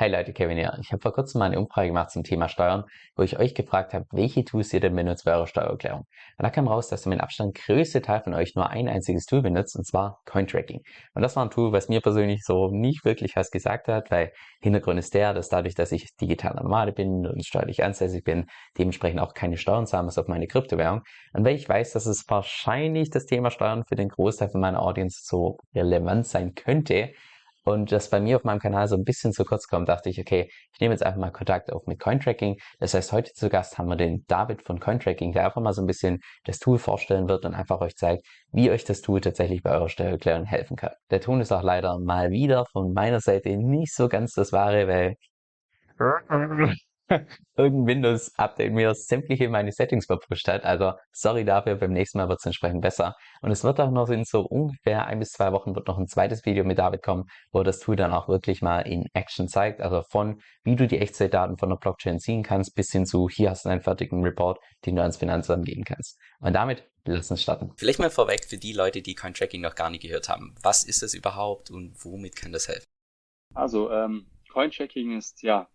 Hey Leute, Kevin hier. Ich habe vor kurzem mal eine Umfrage gemacht zum Thema Steuern, wo ich euch gefragt habe, welche Tools ihr denn benutzt bei eurer Steuererklärung. Und da kam raus, dass der mit Abstand größte Teil von euch nur ein einziges Tool benutzt, und zwar Cointracking. Und das war ein Tool, was mir persönlich so nicht wirklich was gesagt hat, weil Hintergrund ist der, dass dadurch, dass ich digitaler Nomade bin und steuerlich ansässig bin, dementsprechend auch keine Steuern zahlen muss auf meine Kryptowährung. Und weil ich weiß, dass es wahrscheinlich das Thema Steuern für den Großteil von meiner Audience so relevant sein könnte, und das bei mir auf meinem Kanal so ein bisschen zu kurz kommt, dachte ich, okay, ich nehme jetzt einfach mal Kontakt auf mit Cointracking. Das heißt, heute zu Gast haben wir den David von Cointracking, der einfach mal so ein bisschen das Tool vorstellen wird und einfach euch zeigt, wie euch das Tool tatsächlich bei eurer Steuererklärung helfen kann. Der Ton ist auch leider mal wieder von meiner Seite nicht so ganz das wahre, weil irgendein Windows-Update mir sämtliche meine Settings verpusht hat. Also sorry dafür, beim nächsten Mal wird es entsprechend besser. Und es wird auch noch in so ungefähr ein bis zwei Wochen wird noch ein zweites Video mit David kommen, wo das Tool dann auch wirklich mal in Action zeigt. Also von wie du die Echtzeitdaten von der Blockchain ziehen kannst, bis hin zu hier hast du einen fertigen Report, den du ans Finanzamt geben kannst. Und damit lass uns starten. Vielleicht mal vorweg für die Leute, die Cointracking noch gar nicht gehört haben. Was ist das überhaupt und womit kann das helfen? Also ähm, Cointracking ist ja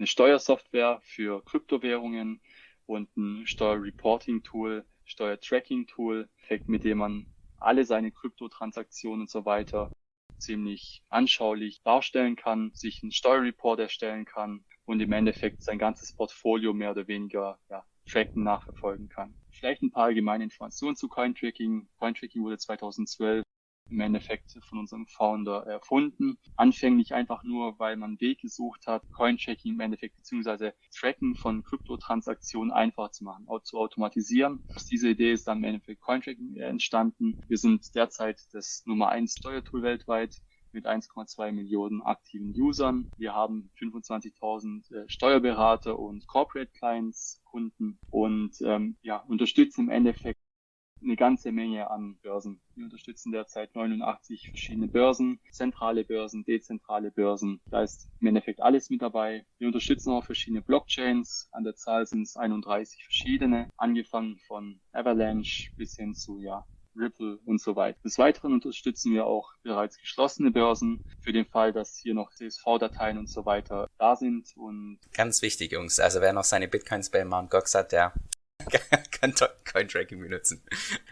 eine Steuersoftware für Kryptowährungen und ein Steuerreporting-Tool, Steuertracking-Tool, mit dem man alle seine Kryptotransaktionen und so weiter ziemlich anschaulich darstellen kann, sich einen Steuerreport erstellen kann und im Endeffekt sein ganzes Portfolio mehr oder weniger ja, tracken, nachverfolgen kann. Vielleicht ein paar allgemeine Informationen zu Cointracking. Cointracking wurde 2012 im Endeffekt von unserem Founder erfunden. Anfänglich einfach nur, weil man einen Weg gesucht hat, Coinchecking im Endeffekt beziehungsweise Tracken von Kryptotransaktionen einfach zu machen, zu automatisieren. Aus dieser Idee ist dann im Endeffekt Coinchecking entstanden. Wir sind derzeit das Nummer eins Steuertool weltweit mit 1,2 Millionen aktiven Usern. Wir haben 25.000 äh, Steuerberater und Corporate Clients Kunden und ähm, ja, unterstützen im Endeffekt eine ganze Menge an Börsen. Wir unterstützen derzeit 89 verschiedene Börsen, zentrale Börsen, dezentrale Börsen. Da ist im Endeffekt alles mit dabei. Wir unterstützen auch verschiedene Blockchains. An der Zahl sind es 31 verschiedene, angefangen von Avalanche bis hin zu ja, Ripple und so weiter. Des Weiteren unterstützen wir auch bereits geschlossene Börsen für den Fall, dass hier noch CSV-Dateien und so weiter da sind. Und Ganz wichtig, Jungs. Also wer noch seine Bitcoins bei Mt. Gox hat, der kann Cointracking benutzen.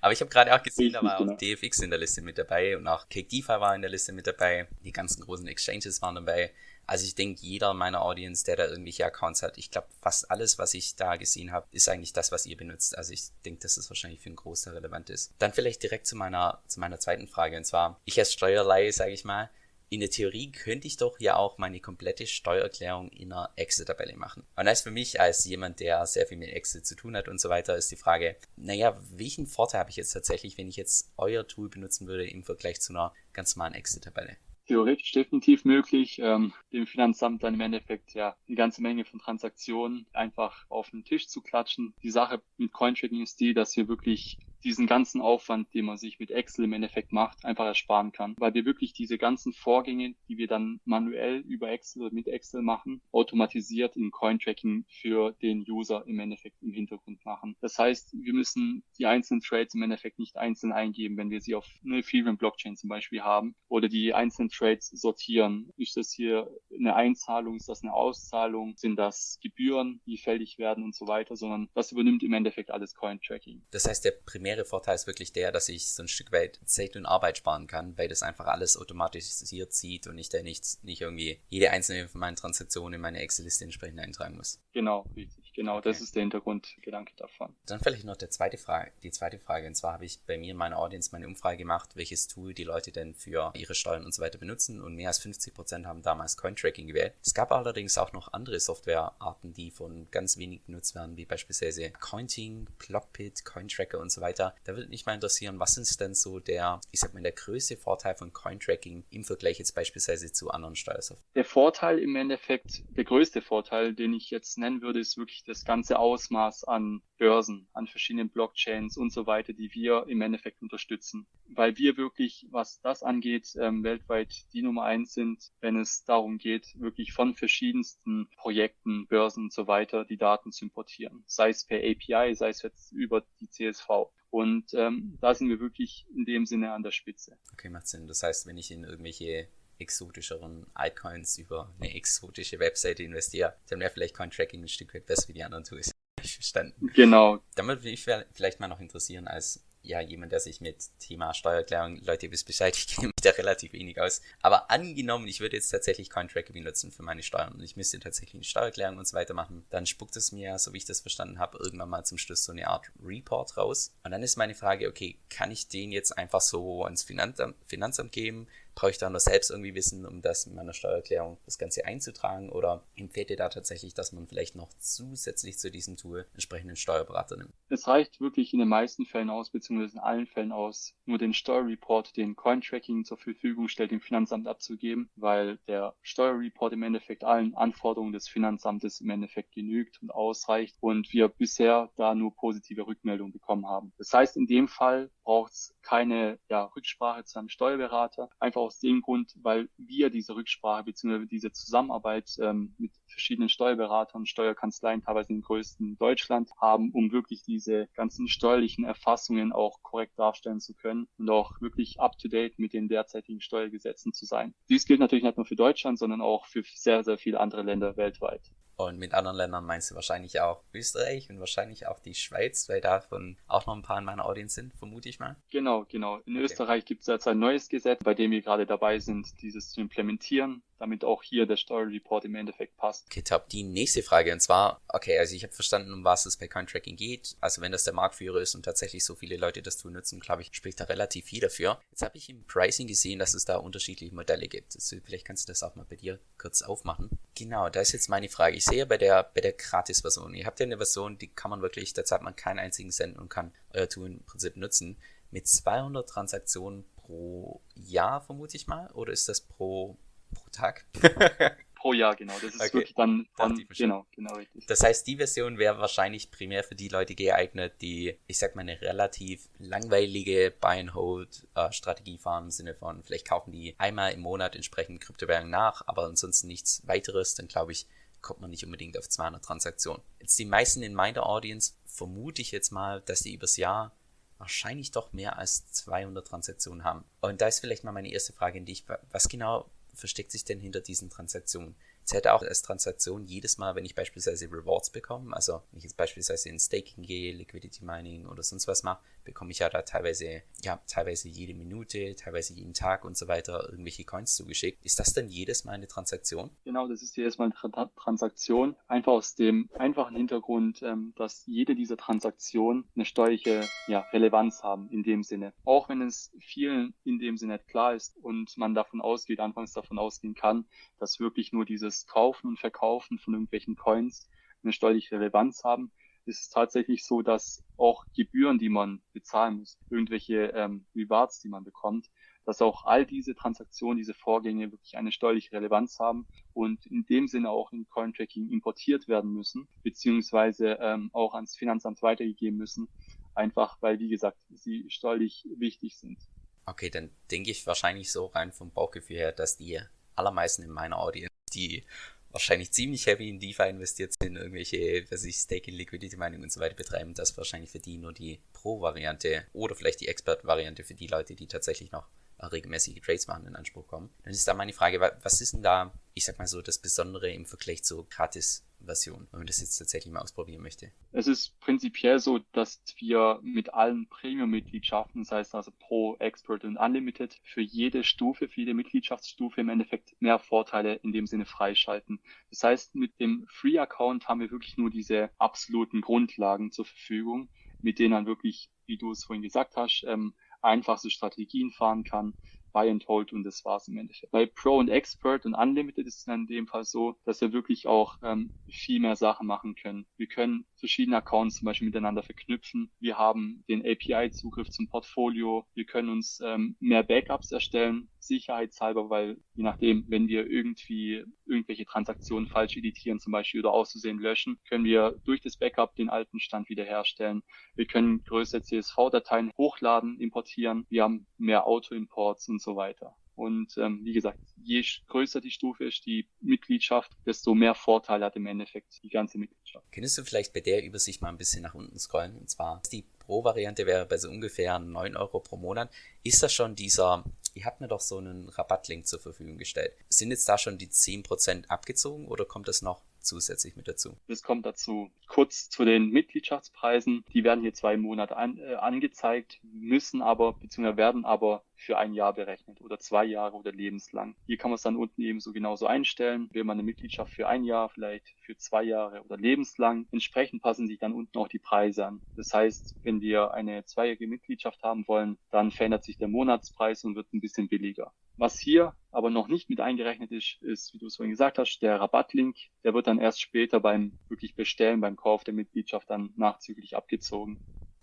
Aber ich habe gerade auch gesehen, da war auch DFX in der Liste mit dabei und auch Cake DeFi war in der Liste mit dabei. Die ganzen großen Exchanges waren dabei. Also ich denke, jeder meiner Audience, der da irgendwelche Accounts hat, ich glaube, fast alles, was ich da gesehen habe, ist eigentlich das, was ihr benutzt. Also ich denke, dass das wahrscheinlich für einen Großteil relevant ist. Dann vielleicht direkt zu meiner, zu meiner zweiten Frage. Und zwar, ich als Steuerleihe, sage ich mal, in der Theorie könnte ich doch ja auch meine komplette Steuererklärung in einer Excel-Tabelle machen. Und das für mich als jemand, der sehr viel mit Excel zu tun hat und so weiter, ist die Frage, naja, welchen Vorteil habe ich jetzt tatsächlich, wenn ich jetzt euer Tool benutzen würde im Vergleich zu einer ganz normalen Excel-Tabelle? theoretisch definitiv möglich, ähm, dem Finanzamt dann im Endeffekt ja eine ganze Menge von Transaktionen einfach auf den Tisch zu klatschen. Die Sache mit Cointracking ist die, dass wir wirklich diesen ganzen Aufwand, den man sich mit Excel im Endeffekt macht, einfach ersparen kann, weil wir wirklich diese ganzen Vorgänge, die wir dann manuell über Excel oder mit Excel machen, automatisiert in Cointracking für den User im Endeffekt im Hintergrund machen. Das heißt, wir müssen die einzelnen Trades im Endeffekt nicht einzeln eingeben, wenn wir sie auf eine Ethereum Blockchain zum Beispiel haben oder die einzelnen Trades sortieren. Ist das hier eine Einzahlung? Ist das eine Auszahlung? Sind das Gebühren, die fällig werden und so weiter? Sondern das übernimmt im Endeffekt alles Cointracking. Das heißt, der primär primäre Vorteil ist wirklich der, dass ich so ein Stück weit Zeit und Arbeit sparen kann, weil das einfach alles automatisiert zieht und ich da nicht, nicht irgendwie jede einzelne von meinen Transaktionen in meine Excel-Liste entsprechend eintragen muss. Genau, richtig. Genau, okay. das ist der Hintergrundgedanke davon. Dann vielleicht noch der zweite Frage, die zweite Frage. Und zwar habe ich bei mir in meiner Audience meine Umfrage gemacht, welches Tool die Leute denn für ihre Steuern und so weiter benutzen. Und mehr als 50 Prozent haben damals Cointracking gewählt. Es gab allerdings auch noch andere Softwarearten, die von ganz wenig genutzt werden, wie beispielsweise Cointing, Blockpit, Cointracker und so weiter. Da würde mich mal interessieren, was ist denn so der, ich sag mal, der größte Vorteil von Cointracking im Vergleich jetzt beispielsweise zu anderen Steuersoftware? Der Vorteil im Endeffekt, der größte Vorteil, den ich jetzt nennen würde, ist wirklich das ganze Ausmaß an Börsen, an verschiedenen Blockchains und so weiter, die wir im Endeffekt unterstützen. Weil wir wirklich, was das angeht, ähm, weltweit die Nummer eins sind, wenn es darum geht, wirklich von verschiedensten Projekten, Börsen und so weiter die Daten zu importieren. Sei es per API, sei es jetzt über die CSV. Und ähm, da sind wir wirklich in dem Sinne an der Spitze. Okay, macht Sinn. Das heißt, wenn ich in irgendwelche exotischeren Altcoins über eine exotische Webseite investiere, dann wäre vielleicht Coin-Tracking ein Stück weit besser wie die anderen Tools. Ich verstanden. Genau. Damit würde ich vielleicht mal noch interessieren, als ja, jemand, der sich mit Thema Steuererklärung, Leute, ihr wisst Bescheid, ich kenne mich da relativ wenig aus. Aber angenommen, ich würde jetzt tatsächlich Cointracker benutzen für meine Steuern und ich müsste tatsächlich eine Steuererklärung und so weiter machen, dann spuckt es mir, so wie ich das verstanden habe, irgendwann mal zum Schluss so eine Art Report raus. Und dann ist meine Frage, okay, kann ich den jetzt einfach so ans Finanzamt, Finanzamt geben? Brauche ich da nur selbst irgendwie wissen, um das in meiner Steuererklärung das Ganze einzutragen? Oder empfehlt ihr da tatsächlich, dass man vielleicht noch zusätzlich zu diesem Tool entsprechenden Steuerberater nimmt? Es reicht wirklich in den meisten Fällen aus, beziehungsweise in allen Fällen aus, nur den Steuerreport, den Cointracking zur Verfügung stellt, dem Finanzamt abzugeben, weil der Steuerreport im Endeffekt allen Anforderungen des Finanzamtes im Endeffekt genügt und ausreicht und wir bisher da nur positive Rückmeldungen bekommen haben. Das heißt, in dem Fall braucht es keine ja, Rücksprache zu einem Steuerberater, einfach aus dem Grund, weil wir diese Rücksprache bzw. diese Zusammenarbeit ähm, mit verschiedenen Steuerberatern, Steuerkanzleien, teilweise den größten Deutschland, haben, um wirklich diese ganzen steuerlichen Erfassungen auch korrekt darstellen zu können und auch wirklich up-to-date mit den derzeitigen Steuergesetzen zu sein. Dies gilt natürlich nicht nur für Deutschland, sondern auch für sehr, sehr viele andere Länder weltweit. Und mit anderen Ländern meinst du wahrscheinlich auch Österreich und wahrscheinlich auch die Schweiz, weil davon auch noch ein paar in meiner Audience sind, vermute ich mal. Genau, genau. In okay. Österreich gibt es jetzt ein neues Gesetz, bei dem wir gerade dabei sind, dieses zu implementieren damit auch hier der Story Report im Endeffekt passt. Okay, top. Die nächste Frage und zwar, okay, also ich habe verstanden, um was es bei Cointracking geht. Also wenn das der Marktführer ist und tatsächlich so viele Leute das Tool nutzen, glaube ich, spricht da relativ viel dafür. Jetzt habe ich im Pricing gesehen, dass es da unterschiedliche Modelle gibt. Also vielleicht kannst du das auch mal bei dir kurz aufmachen. Genau, da ist jetzt meine Frage. Ich sehe bei der, bei der Gratis-Version, ihr habt ja eine Version, die kann man wirklich, da zahlt man keinen einzigen Cent und kann euer Tool im Prinzip nutzen. Mit 200 Transaktionen pro Jahr, vermute ich mal, oder ist das pro pro Tag. pro Jahr, genau. Das ist okay. wirklich dann, dann genau, genau richtig. Das heißt, die Version wäre wahrscheinlich primär für die Leute geeignet, die, ich sag mal, eine relativ langweilige Buy-and-Hold-Strategie äh, fahren, im Sinne von, vielleicht kaufen die einmal im Monat entsprechend Kryptowährungen nach, aber ansonsten nichts weiteres, dann glaube ich, kommt man nicht unbedingt auf 200 Transaktionen. Jetzt die meisten in meiner Audience vermute ich jetzt mal, dass die übers Jahr wahrscheinlich doch mehr als 200 Transaktionen haben. Und da ist vielleicht mal meine erste Frage an dich. Was genau versteckt sich denn hinter diesen Transaktionen? Es hätte auch als Transaktion jedes Mal, wenn ich beispielsweise Rewards bekomme, also wenn ich jetzt beispielsweise in Staking gehe, Liquidity Mining oder sonst was mache, bekomme ich ja da teilweise, ja, teilweise jede Minute, teilweise jeden Tag und so weiter irgendwelche Coins zugeschickt. Ist das dann jedes Mal eine Transaktion? Genau, das ist jedes Mal eine Tra Transaktion. Einfach aus dem einfachen Hintergrund, ähm, dass jede dieser Transaktionen eine steuerliche ja, Relevanz haben in dem Sinne. Auch wenn es vielen in dem Sinne nicht klar ist und man davon ausgeht, anfangs davon ausgehen kann, dass wirklich nur dieses Kaufen und Verkaufen von irgendwelchen Coins eine steuerliche Relevanz haben, ist es tatsächlich so, dass auch Gebühren, die man bezahlen muss, irgendwelche ähm, Rewards, die man bekommt, dass auch all diese Transaktionen, diese Vorgänge wirklich eine steuerliche Relevanz haben und in dem Sinne auch in Cointracking importiert werden müssen, beziehungsweise ähm, auch ans Finanzamt weitergegeben müssen, einfach weil, wie gesagt, sie steuerlich wichtig sind. Okay, dann denke ich wahrscheinlich so rein vom Bauchgefühl her, dass die allermeisten in meiner Audience, die wahrscheinlich ziemlich heavy in DeFi investiert sind, irgendwelche, was ich, Staking, Liquidity Mining und so weiter betreiben, das wahrscheinlich für die nur die Pro-Variante oder vielleicht die Expert-Variante für die Leute, die tatsächlich noch regelmäßige Trades machen, in Anspruch kommen. Dann ist da meine Frage, was ist denn da, ich sag mal so, das Besondere im Vergleich zu gratis Version, wenn man das jetzt tatsächlich mal ausprobieren möchte? Es ist prinzipiell so, dass wir mit allen Premium-Mitgliedschaften, das heißt also Pro, Expert und Unlimited, für jede Stufe, für jede Mitgliedschaftsstufe im Endeffekt mehr Vorteile in dem Sinne freischalten. Das heißt, mit dem Free-Account haben wir wirklich nur diese absoluten Grundlagen zur Verfügung, mit denen dann wirklich, wie du es vorhin gesagt hast, ähm, einfachste Strategien fahren kann, Buy and Hold und das war's im Endeffekt. Bei Pro und Expert und Unlimited ist es dann in dem Fall so, dass wir wirklich auch ähm, viel mehr Sachen machen können. Wir können verschiedene Accounts zum Beispiel miteinander verknüpfen. Wir haben den API-Zugriff zum Portfolio. Wir können uns ähm, mehr Backups erstellen, sicherheitshalber, weil je nachdem, wenn wir irgendwie irgendwelche Transaktionen falsch editieren zum Beispiel oder auszusehen löschen, können wir durch das Backup den alten Stand wiederherstellen. Wir können größere CSV-Dateien hochladen, importieren. Wir haben mehr Auto-Imports und so weiter. Und ähm, wie gesagt, je größer die Stufe ist, die Mitgliedschaft, desto mehr Vorteile hat im Endeffekt die ganze Mitgliedschaft. Könntest du vielleicht bei der Übersicht mal ein bisschen nach unten scrollen? Und zwar, die Pro-Variante wäre bei so ungefähr 9 Euro pro Monat. Ist das schon dieser, ihr habt mir doch so einen Rabattlink zur Verfügung gestellt. Sind jetzt da schon die 10% abgezogen oder kommt das noch zusätzlich mit dazu? Das kommt dazu. Kurz zu den Mitgliedschaftspreisen. Die werden hier zwei Monate an, äh, angezeigt, müssen aber, beziehungsweise werden aber für ein Jahr berechnet oder zwei Jahre oder lebenslang. Hier kann man es dann unten eben so genauso einstellen. Will man eine Mitgliedschaft für ein Jahr, vielleicht für zwei Jahre oder lebenslang. Entsprechend passen sich dann unten auch die Preise an. Das heißt, wenn wir eine zweijährige Mitgliedschaft haben wollen, dann verändert sich der Monatspreis und wird ein bisschen billiger. Was hier aber noch nicht mit eingerechnet ist, ist, wie du es vorhin gesagt hast, der Rabattlink. Der wird dann erst später beim wirklich Bestellen, beim Kauf der Mitgliedschaft dann nachzüglich abgezogen.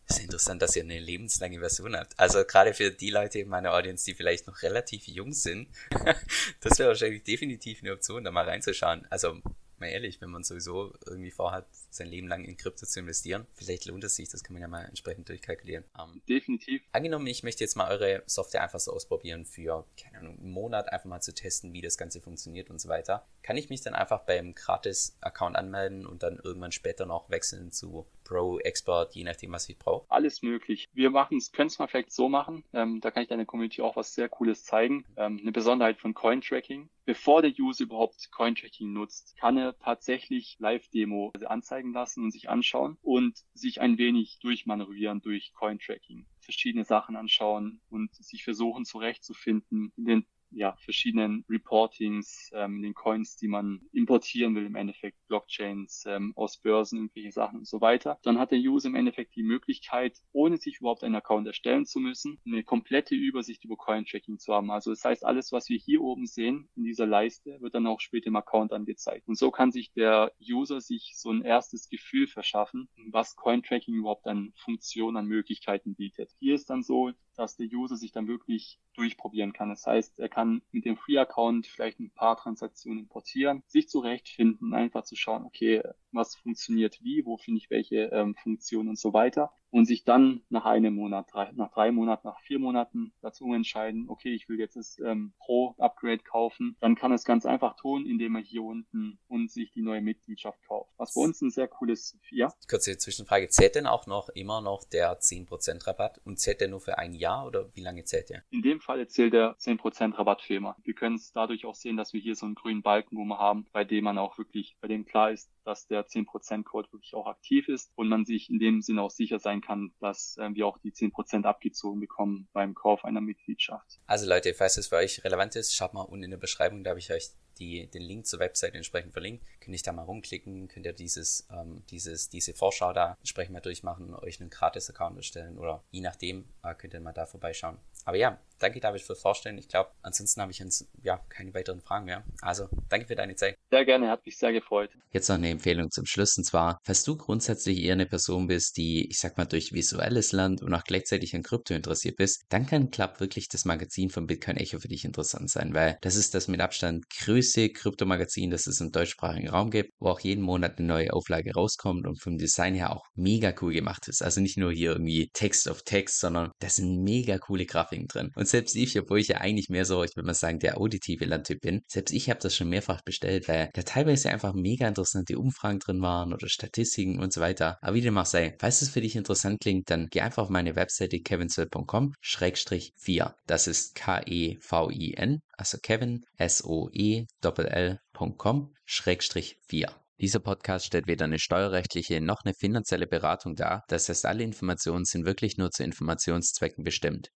Das ist interessant, dass ihr eine lebenslange Version habt. Also gerade für die Leute in meiner Audience, die vielleicht noch relativ jung sind, das wäre wahrscheinlich definitiv eine Option, da mal reinzuschauen. Also mal ehrlich, wenn man sowieso irgendwie vorhat, sein Leben lang in Krypto zu investieren, vielleicht lohnt es sich, das kann man ja mal entsprechend durchkalkulieren. Ähm, Definitiv. Angenommen, ich möchte jetzt mal eure Software einfach so ausprobieren für, keine Ahnung, einen Monat einfach mal zu testen, wie das Ganze funktioniert und so weiter. Kann ich mich dann einfach beim Gratis-Account anmelden und dann irgendwann später noch wechseln zu Pro, Expert, je nachdem, was ich brauche? Alles möglich. Wir machen es, können es mal vielleicht so machen. Ähm, da kann ich deiner Community auch was sehr Cooles zeigen. Ähm, eine Besonderheit von Cointracking. Bevor der User überhaupt Cointracking nutzt, kann er tatsächlich Live-Demo anzeigen lassen und sich anschauen und sich ein wenig durchmanövrieren durch Cointracking verschiedene Sachen anschauen und sich versuchen zurechtzufinden in den ja, verschiedenen Reportings, ähm, den Coins, die man importieren will, im Endeffekt Blockchains ähm, aus Börsen, irgendwelche Sachen und so weiter. Dann hat der User im Endeffekt die Möglichkeit, ohne sich überhaupt einen Account erstellen zu müssen, eine komplette Übersicht über Coin-Tracking zu haben. Also das heißt, alles, was wir hier oben sehen in dieser Leiste, wird dann auch später im Account angezeigt. Und so kann sich der User sich so ein erstes Gefühl verschaffen, was Coin-Tracking überhaupt an Funktionen, an Möglichkeiten bietet. Hier ist dann so, dass der User sich dann wirklich durchprobieren kann. Das heißt, er kann mit dem Free-Account vielleicht ein paar Transaktionen importieren, sich zurechtfinden, einfach zu schauen, okay, was funktioniert wie, wo finde ich welche ähm, Funktionen und so weiter und sich dann nach einem Monat, drei, nach drei Monaten, nach vier Monaten dazu entscheiden, okay, ich will jetzt das ähm, Pro-Upgrade kaufen, dann kann es ganz einfach tun, indem er hier unten und sich die neue Mitgliedschaft kauft. Was bei uns ein sehr cooles, ja. Kurze Zwischenfrage, zählt denn auch noch immer noch der 10% Rabatt und zählt der nur für ein Jahr oder wie lange zählt der? In dem Fall zählt der 10% Rabatt für immer. Wir können es dadurch auch sehen, dass wir hier so einen grünen Balken, wo wir haben, bei dem man auch wirklich, bei dem klar ist, dass der 10% Code wirklich auch aktiv ist und man sich in dem Sinne auch sicher sein kann, dass äh, wir auch die 10% abgezogen bekommen beim Kauf einer Mitgliedschaft. Also Leute, falls es für euch relevant ist, schaut mal unten in der Beschreibung, da habe ich euch die, den Link zur Website entsprechend verlinkt. Könnt ihr da mal rumklicken, könnt ihr dieses, ähm, dieses, diese Vorschau da entsprechend mal durchmachen, euch einen Gratis-Account erstellen oder je nachdem äh, könnt ihr mal da vorbeischauen. Aber ja, danke David fürs Vorstellen. Ich glaube, ansonsten habe ich uns ja keine weiteren Fragen mehr. Also danke für deine Zeit. Sehr gerne, hat mich sehr gefreut. Jetzt noch eine Empfehlung zum Schluss und zwar, falls du grundsätzlich eher eine Person bist, die, ich sag mal, durch visuelles Land und auch gleichzeitig an Krypto interessiert bist, dann kann Club wirklich das Magazin von Bitcoin Echo für dich interessant sein, weil das ist das mit Abstand größte Krypto-Magazin, das es im deutschsprachigen Raum gibt, wo auch jeden Monat eine neue Auflage rauskommt und vom Design her auch mega cool gemacht ist. Also nicht nur hier irgendwie Text auf Text, sondern da sind mega coole Grafiken drin. Und selbst ich, obwohl ich ja eigentlich mehr so, ich würde mal sagen, der auditive Landtyp bin, selbst ich habe das schon mehrfach bestellt, weil da teilweise einfach mega interessante Umfragen drin waren oder Statistiken und so weiter. Aber wie dem auch sei, falls es für dich interessant klingt, dann geh einfach auf meine Webseite kevinswell.com-4. Das ist K-E-V-I-N, also Kevin, S-O-E-L-L.com-4. Dieser Podcast stellt weder eine steuerrechtliche noch eine finanzielle Beratung dar. Das heißt, alle Informationen sind wirklich nur zu Informationszwecken bestimmt.